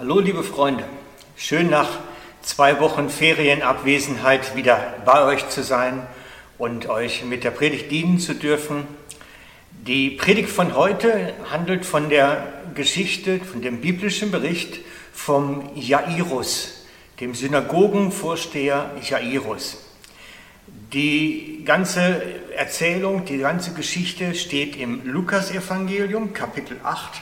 Hallo liebe Freunde, schön nach zwei Wochen Ferienabwesenheit wieder bei euch zu sein und euch mit der Predigt dienen zu dürfen. Die Predigt von heute handelt von der Geschichte, von dem biblischen Bericht vom Jairus, dem Synagogenvorsteher Jairus. Die ganze Erzählung, die ganze Geschichte steht im Lukasevangelium, Kapitel 8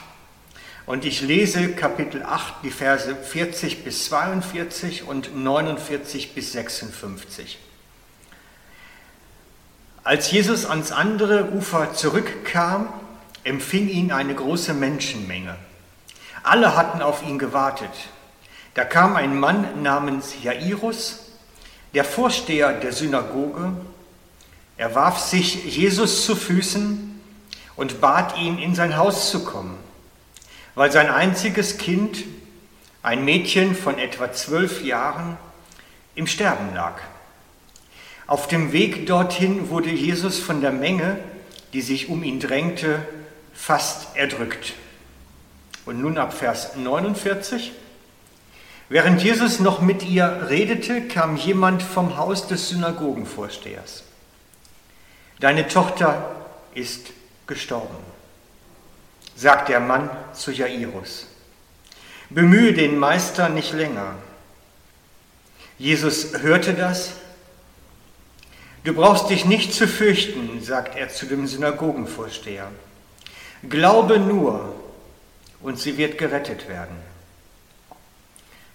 und ich lese Kapitel 8, die Verse 40 bis 42 und 49 bis 56. Als Jesus ans andere Ufer zurückkam, empfing ihn eine große Menschenmenge. Alle hatten auf ihn gewartet. Da kam ein Mann namens Jairus, der Vorsteher der Synagoge. Er warf sich Jesus zu Füßen und bat ihn, in sein Haus zu kommen weil sein einziges Kind, ein Mädchen von etwa zwölf Jahren, im Sterben lag. Auf dem Weg dorthin wurde Jesus von der Menge, die sich um ihn drängte, fast erdrückt. Und nun ab Vers 49. Während Jesus noch mit ihr redete, kam jemand vom Haus des Synagogenvorstehers. Deine Tochter ist gestorben sagt der Mann zu Jairus. Bemühe den Meister nicht länger. Jesus hörte das. Du brauchst dich nicht zu fürchten, sagt er zu dem Synagogenvorsteher. Glaube nur, und sie wird gerettet werden.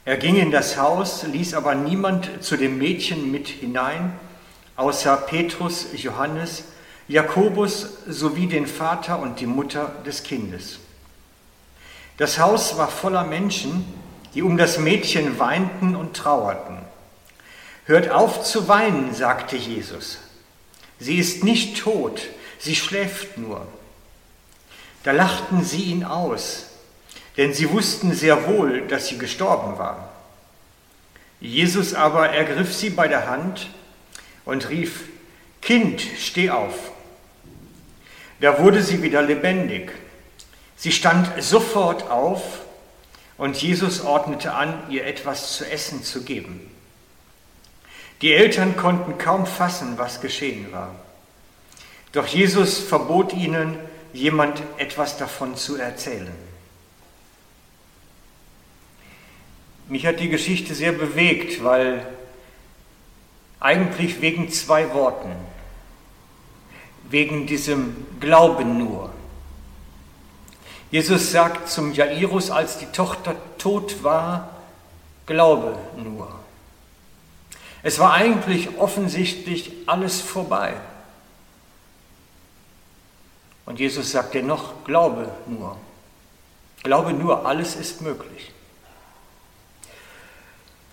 Er ging in das Haus, ließ aber niemand zu dem Mädchen mit hinein, außer Petrus, Johannes Jakobus sowie den Vater und die Mutter des Kindes. Das Haus war voller Menschen, die um das Mädchen weinten und trauerten. Hört auf zu weinen, sagte Jesus. Sie ist nicht tot, sie schläft nur. Da lachten sie ihn aus, denn sie wussten sehr wohl, dass sie gestorben war. Jesus aber ergriff sie bei der Hand und rief, Kind, steh auf. Da wurde sie wieder lebendig. Sie stand sofort auf und Jesus ordnete an, ihr etwas zu essen zu geben. Die Eltern konnten kaum fassen, was geschehen war. Doch Jesus verbot ihnen, jemand etwas davon zu erzählen. Mich hat die Geschichte sehr bewegt, weil eigentlich wegen zwei Worten wegen diesem Glauben nur. Jesus sagt zum Jairus, als die Tochter tot war, glaube nur. Es war eigentlich offensichtlich alles vorbei. Und Jesus sagt dennoch, glaube nur. Glaube nur, alles ist möglich.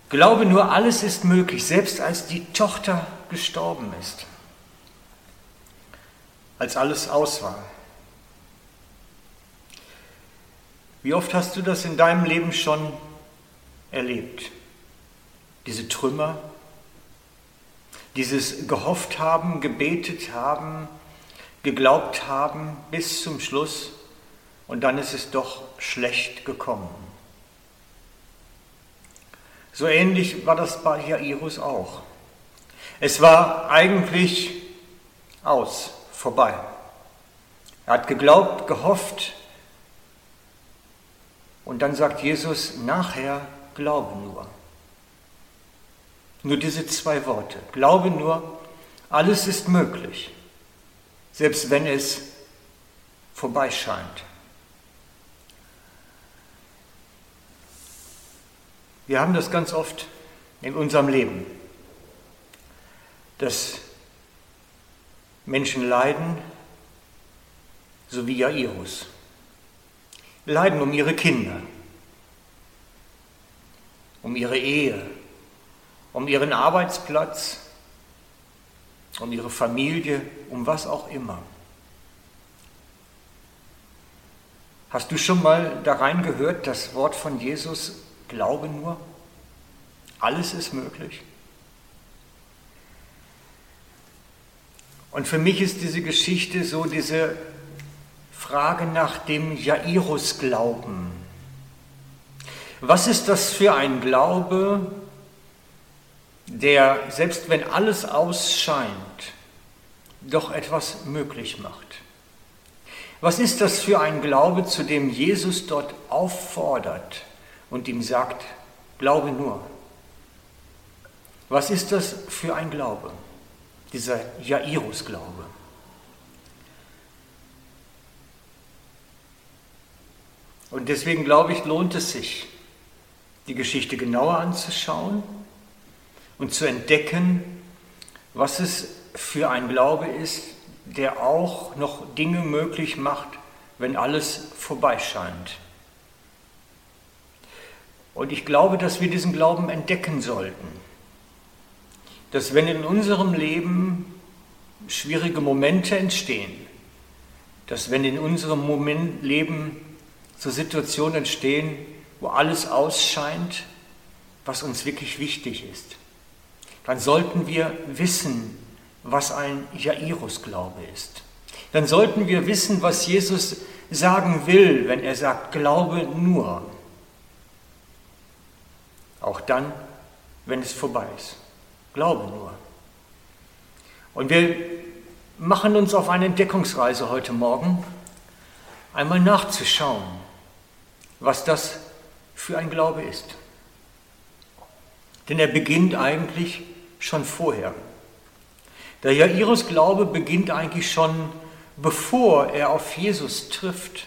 Glaube nur, alles ist möglich, selbst als die Tochter gestorben ist als alles aus war. Wie oft hast du das in deinem Leben schon erlebt? Diese Trümmer, dieses gehofft haben, gebetet haben, geglaubt haben bis zum Schluss und dann ist es doch schlecht gekommen. So ähnlich war das bei Jairus auch. Es war eigentlich aus vorbei. Er hat geglaubt, gehofft und dann sagt Jesus, nachher glaube nur. Nur diese zwei Worte. Glaube nur, alles ist möglich, selbst wenn es vorbei scheint. Wir haben das ganz oft in unserem Leben, dass Menschen leiden, so wie Jairus. Leiden um ihre Kinder, um ihre Ehe, um ihren Arbeitsplatz, um ihre Familie, um was auch immer. Hast du schon mal da rein gehört, das Wort von Jesus, glaube nur? Alles ist möglich. Und für mich ist diese Geschichte so diese Frage nach dem Jairus-Glauben. Was ist das für ein Glaube, der, selbst wenn alles ausscheint, doch etwas möglich macht? Was ist das für ein Glaube, zu dem Jesus dort auffordert und ihm sagt, glaube nur? Was ist das für ein Glaube, dieser Jairus-Glaube? Und deswegen glaube ich, lohnt es sich, die Geschichte genauer anzuschauen und zu entdecken, was es für ein Glaube ist, der auch noch Dinge möglich macht, wenn alles vorbei scheint. Und ich glaube, dass wir diesen Glauben entdecken sollten. Dass wenn in unserem Leben schwierige Momente entstehen, dass wenn in unserem Moment Leben so Situationen entstehen, wo alles ausscheint, was uns wirklich wichtig ist, dann sollten wir wissen, was ein Jairus-Glaube ist. Dann sollten wir wissen, was Jesus sagen will, wenn er sagt, glaube nur. Auch dann, wenn es vorbei ist. Glaube nur. Und wir machen uns auf eine Entdeckungsreise heute Morgen, einmal nachzuschauen, was das für ein Glaube ist. Denn er beginnt eigentlich schon vorher. Der Jairus Glaube beginnt eigentlich schon, bevor er auf Jesus trifft.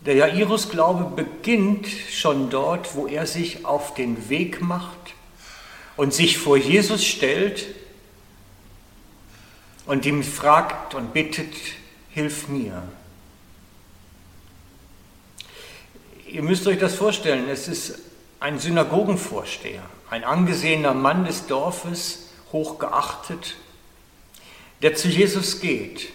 Der Jairus Glaube beginnt schon dort, wo er sich auf den Weg macht und sich vor Jesus stellt und ihm fragt und bittet, hilf mir. Ihr müsst euch das vorstellen, es ist ein Synagogenvorsteher, ein angesehener Mann des Dorfes, hoch geachtet, der zu Jesus geht.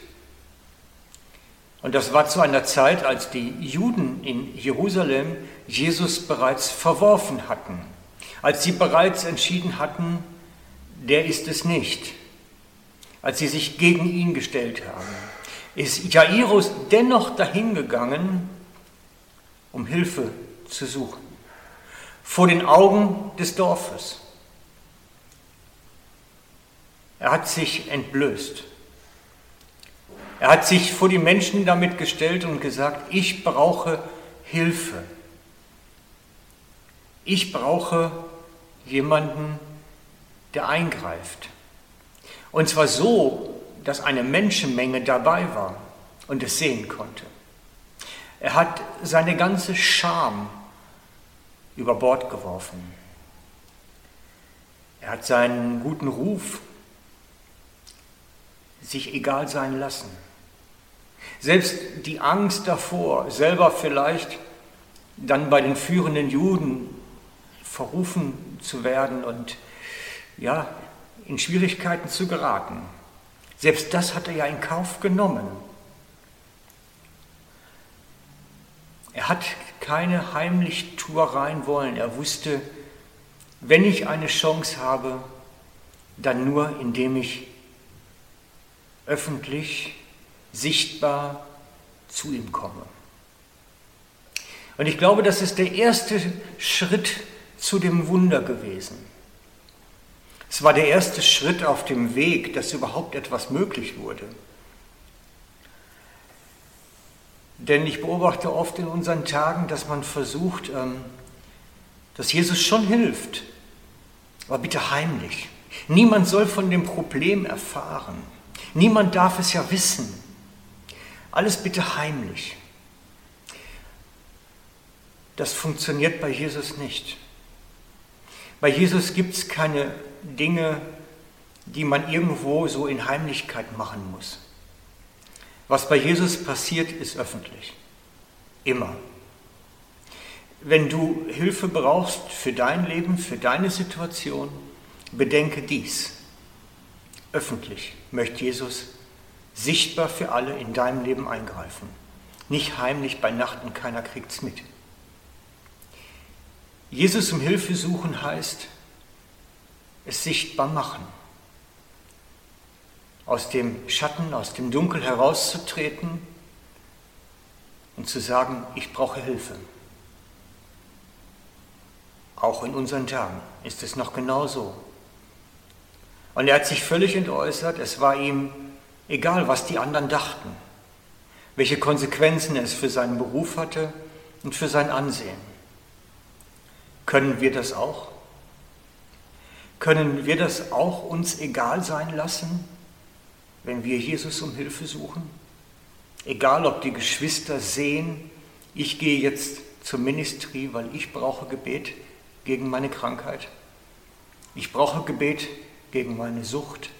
Und das war zu einer Zeit, als die Juden in Jerusalem Jesus bereits verworfen hatten, als sie bereits entschieden hatten, der ist es nicht, als sie sich gegen ihn gestellt haben, ist Jairus dennoch dahingegangen, um Hilfe zu suchen, vor den Augen des Dorfes. Er hat sich entblößt. Er hat sich vor die Menschen damit gestellt und gesagt, ich brauche Hilfe. Ich brauche jemanden, der eingreift. Und zwar so, dass eine Menschenmenge dabei war und es sehen konnte. Er hat seine ganze Scham über Bord geworfen. Er hat seinen guten Ruf sich egal sein lassen. Selbst die Angst davor, selber vielleicht dann bei den führenden Juden verrufen zu werden und ja, in Schwierigkeiten zu geraten. Selbst das hat er ja in Kauf genommen. Er hat keine Heimlichtuereien wollen. Er wusste, wenn ich eine Chance habe, dann nur, indem ich öffentlich, sichtbar zu ihm komme. Und ich glaube, das ist der erste Schritt zu dem Wunder gewesen. Es war der erste Schritt auf dem Weg, dass überhaupt etwas möglich wurde. Denn ich beobachte oft in unseren Tagen, dass man versucht, ähm, dass Jesus schon hilft, aber bitte heimlich. Niemand soll von dem Problem erfahren. Niemand darf es ja wissen. Alles bitte heimlich. Das funktioniert bei Jesus nicht. Bei Jesus gibt es keine Dinge, die man irgendwo so in Heimlichkeit machen muss. Was bei Jesus passiert, ist öffentlich. Immer. Wenn du Hilfe brauchst für dein Leben, für deine Situation, bedenke dies. Öffentlich möchte Jesus sichtbar für alle in deinem Leben eingreifen. Nicht heimlich bei Nacht und keiner kriegt es mit. Jesus um Hilfe suchen heißt, es sichtbar machen. Aus dem Schatten, aus dem Dunkel herauszutreten und zu sagen, ich brauche Hilfe. Auch in unseren Tagen ist es noch genauso. Und er hat sich völlig entäußert, es war ihm egal, was die anderen dachten, welche Konsequenzen es für seinen Beruf hatte und für sein Ansehen. Können wir das auch? Können wir das auch uns egal sein lassen, wenn wir Jesus um Hilfe suchen? Egal, ob die Geschwister sehen, ich gehe jetzt zum Ministry, weil ich brauche Gebet gegen meine Krankheit. Ich brauche Gebet gegen meine Sucht.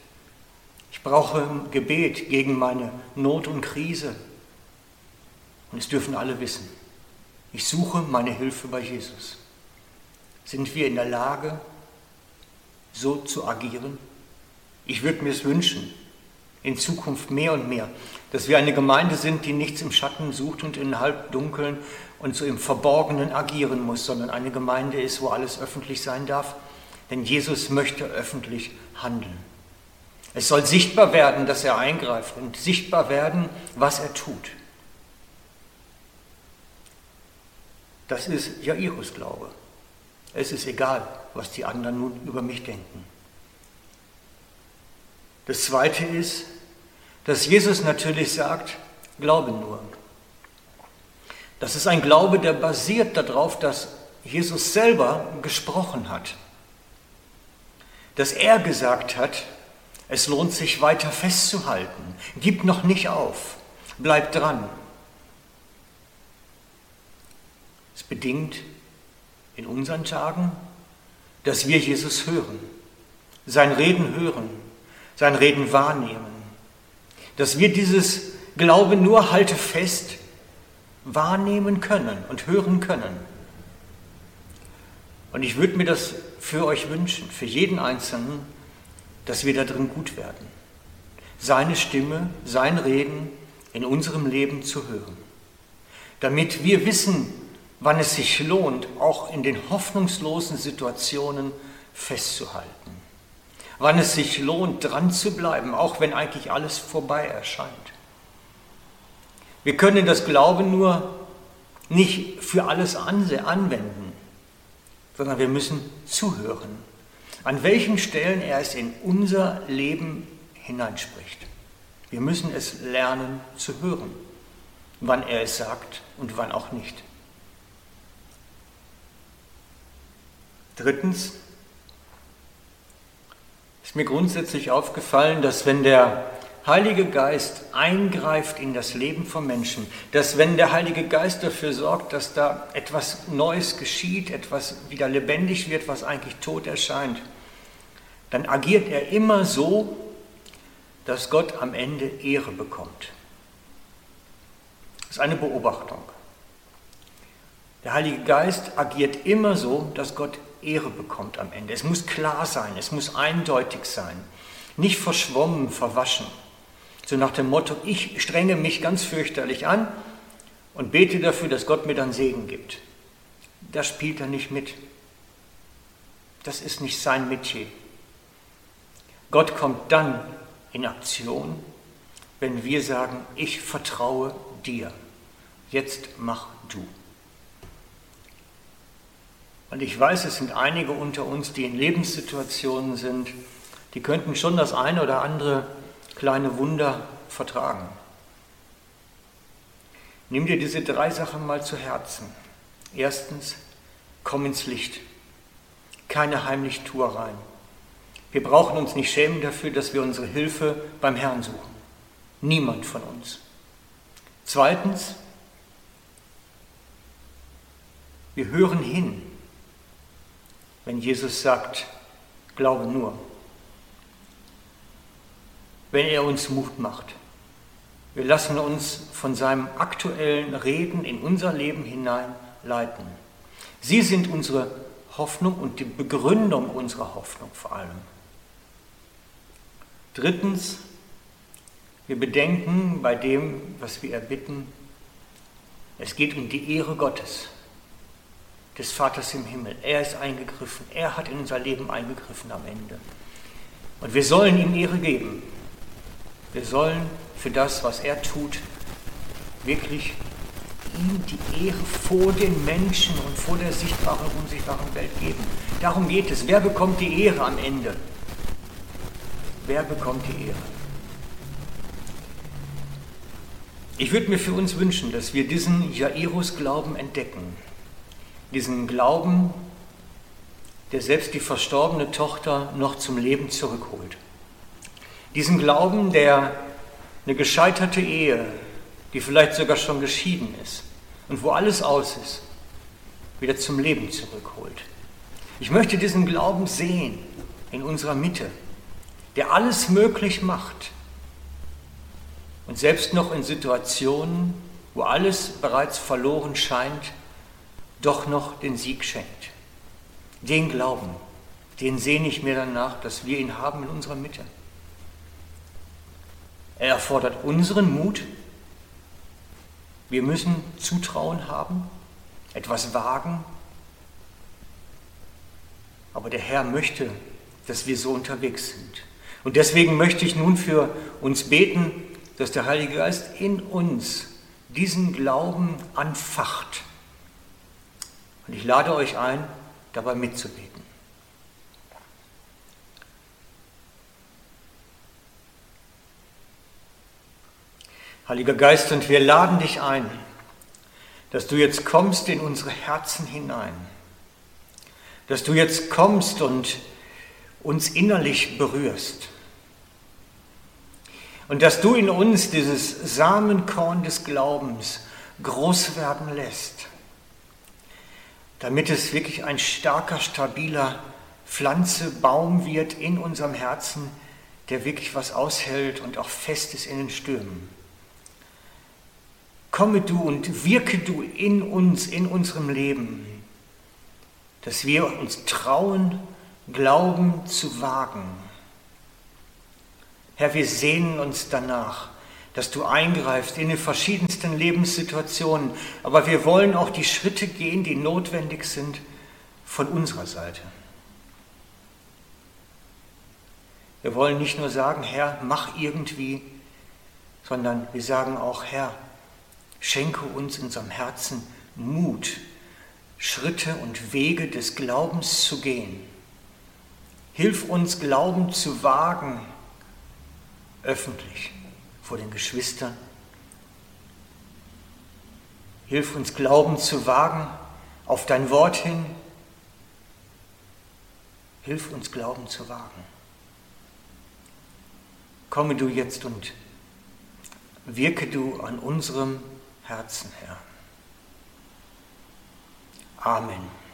Ich brauche Gebet gegen meine Not und Krise. Und es dürfen alle wissen. Ich suche meine Hilfe bei Jesus. Sind wir in der Lage, so zu agieren? Ich würde mir es wünschen, in Zukunft mehr und mehr, dass wir eine Gemeinde sind, die nichts im Schatten sucht und in Halbdunkeln und so im Verborgenen agieren muss, sondern eine Gemeinde ist, wo alles öffentlich sein darf, denn Jesus möchte öffentlich handeln. Es soll sichtbar werden, dass er eingreift und sichtbar werden, was er tut. Das ist Jairus Glaube. Es ist egal, was die anderen nun über mich denken. Das Zweite ist, dass Jesus natürlich sagt, glaube nur. Das ist ein Glaube, der basiert darauf, dass Jesus selber gesprochen hat. Dass er gesagt hat, es lohnt sich weiter festzuhalten. Gib noch nicht auf. Bleib dran. Es bedingt in unseren Tagen, dass wir Jesus hören, sein Reden hören, sein Reden wahrnehmen, dass wir dieses Glaube nur halte fest wahrnehmen können und hören können. Und ich würde mir das für euch wünschen, für jeden Einzelnen, dass wir da drin gut werden. Seine Stimme, sein Reden in unserem Leben zu hören. Damit wir wissen, wann es sich lohnt, auch in den hoffnungslosen Situationen festzuhalten. Wann es sich lohnt, dran zu bleiben, auch wenn eigentlich alles vorbei erscheint. Wir können das Glauben nur nicht für alles anwenden, sondern wir müssen zuhören, an welchen Stellen er es in unser Leben hineinspricht. Wir müssen es lernen zu hören, wann er es sagt und wann auch nicht. Drittens ist mir grundsätzlich aufgefallen, dass wenn der Heilige Geist eingreift in das Leben von Menschen, dass wenn der Heilige Geist dafür sorgt, dass da etwas Neues geschieht, etwas wieder lebendig wird, was eigentlich tot erscheint, dann agiert er immer so, dass Gott am Ende Ehre bekommt. Das ist eine Beobachtung. Der Heilige Geist agiert immer so, dass Gott Ehre bekommt am Ende. Es muss klar sein, es muss eindeutig sein, nicht verschwommen, verwaschen. So nach dem Motto, ich strenge mich ganz fürchterlich an und bete dafür, dass Gott mir dann Segen gibt. Das spielt er nicht mit. Das ist nicht sein Metier. Gott kommt dann in Aktion, wenn wir sagen, ich vertraue dir. Jetzt mach du. Und ich weiß, es sind einige unter uns, die in Lebenssituationen sind, die könnten schon das eine oder andere kleine Wunder vertragen. Nimm dir diese drei Sachen mal zu Herzen. Erstens, komm ins Licht. Keine Heimlichtuereien. Wir brauchen uns nicht schämen dafür, dass wir unsere Hilfe beim Herrn suchen. Niemand von uns. Zweitens, wir hören hin wenn Jesus sagt, glaube nur. Wenn er uns Mut macht. Wir lassen uns von seinem aktuellen Reden in unser Leben hineinleiten. Sie sind unsere Hoffnung und die Begründung unserer Hoffnung vor allem. Drittens, wir bedenken bei dem, was wir erbitten, es geht um die Ehre Gottes des Vaters im Himmel. Er ist eingegriffen. Er hat in unser Leben eingegriffen am Ende. Und wir sollen ihm Ehre geben. Wir sollen für das, was er tut, wirklich ihm die Ehre vor den Menschen und vor der sichtbaren und unsichtbaren Welt geben. Darum geht es. Wer bekommt die Ehre am Ende? Wer bekommt die Ehre? Ich würde mir für uns wünschen, dass wir diesen Jairus-Glauben entdecken. Diesen Glauben, der selbst die verstorbene Tochter noch zum Leben zurückholt. Diesen Glauben, der eine gescheiterte Ehe, die vielleicht sogar schon geschieden ist und wo alles aus ist, wieder zum Leben zurückholt. Ich möchte diesen Glauben sehen in unserer Mitte, der alles möglich macht und selbst noch in Situationen, wo alles bereits verloren scheint, doch noch den Sieg schenkt. Den Glauben, den sehne ich mir danach, dass wir ihn haben in unserer Mitte. Er erfordert unseren Mut. Wir müssen Zutrauen haben, etwas wagen. Aber der Herr möchte, dass wir so unterwegs sind. Und deswegen möchte ich nun für uns beten, dass der Heilige Geist in uns diesen Glauben anfacht. Und ich lade euch ein, dabei mitzubeten. Heiliger Geist, und wir laden dich ein, dass du jetzt kommst in unsere Herzen hinein, dass du jetzt kommst und uns innerlich berührst. Und dass du in uns dieses Samenkorn des Glaubens groß werden lässt, damit es wirklich ein starker, stabiler Pflanze, Baum wird in unserem Herzen, der wirklich was aushält und auch fest ist in den Stürmen. Komme du und wirke du in uns, in unserem Leben, dass wir uns trauen, Glauben zu wagen. Herr, wir sehnen uns danach, dass du eingreifst in die verschiedensten Lebenssituationen, aber wir wollen auch die Schritte gehen, die notwendig sind von unserer Seite. Wir wollen nicht nur sagen, Herr, mach irgendwie, sondern wir sagen auch, Herr, Schenke uns in unserem Herzen Mut, Schritte und Wege des Glaubens zu gehen. Hilf uns, Glauben zu wagen, öffentlich vor den Geschwistern. Hilf uns, Glauben zu wagen auf dein Wort hin. Hilf uns, Glauben zu wagen. Komme du jetzt und wirke du an unserem Herzen, Herr. Amen.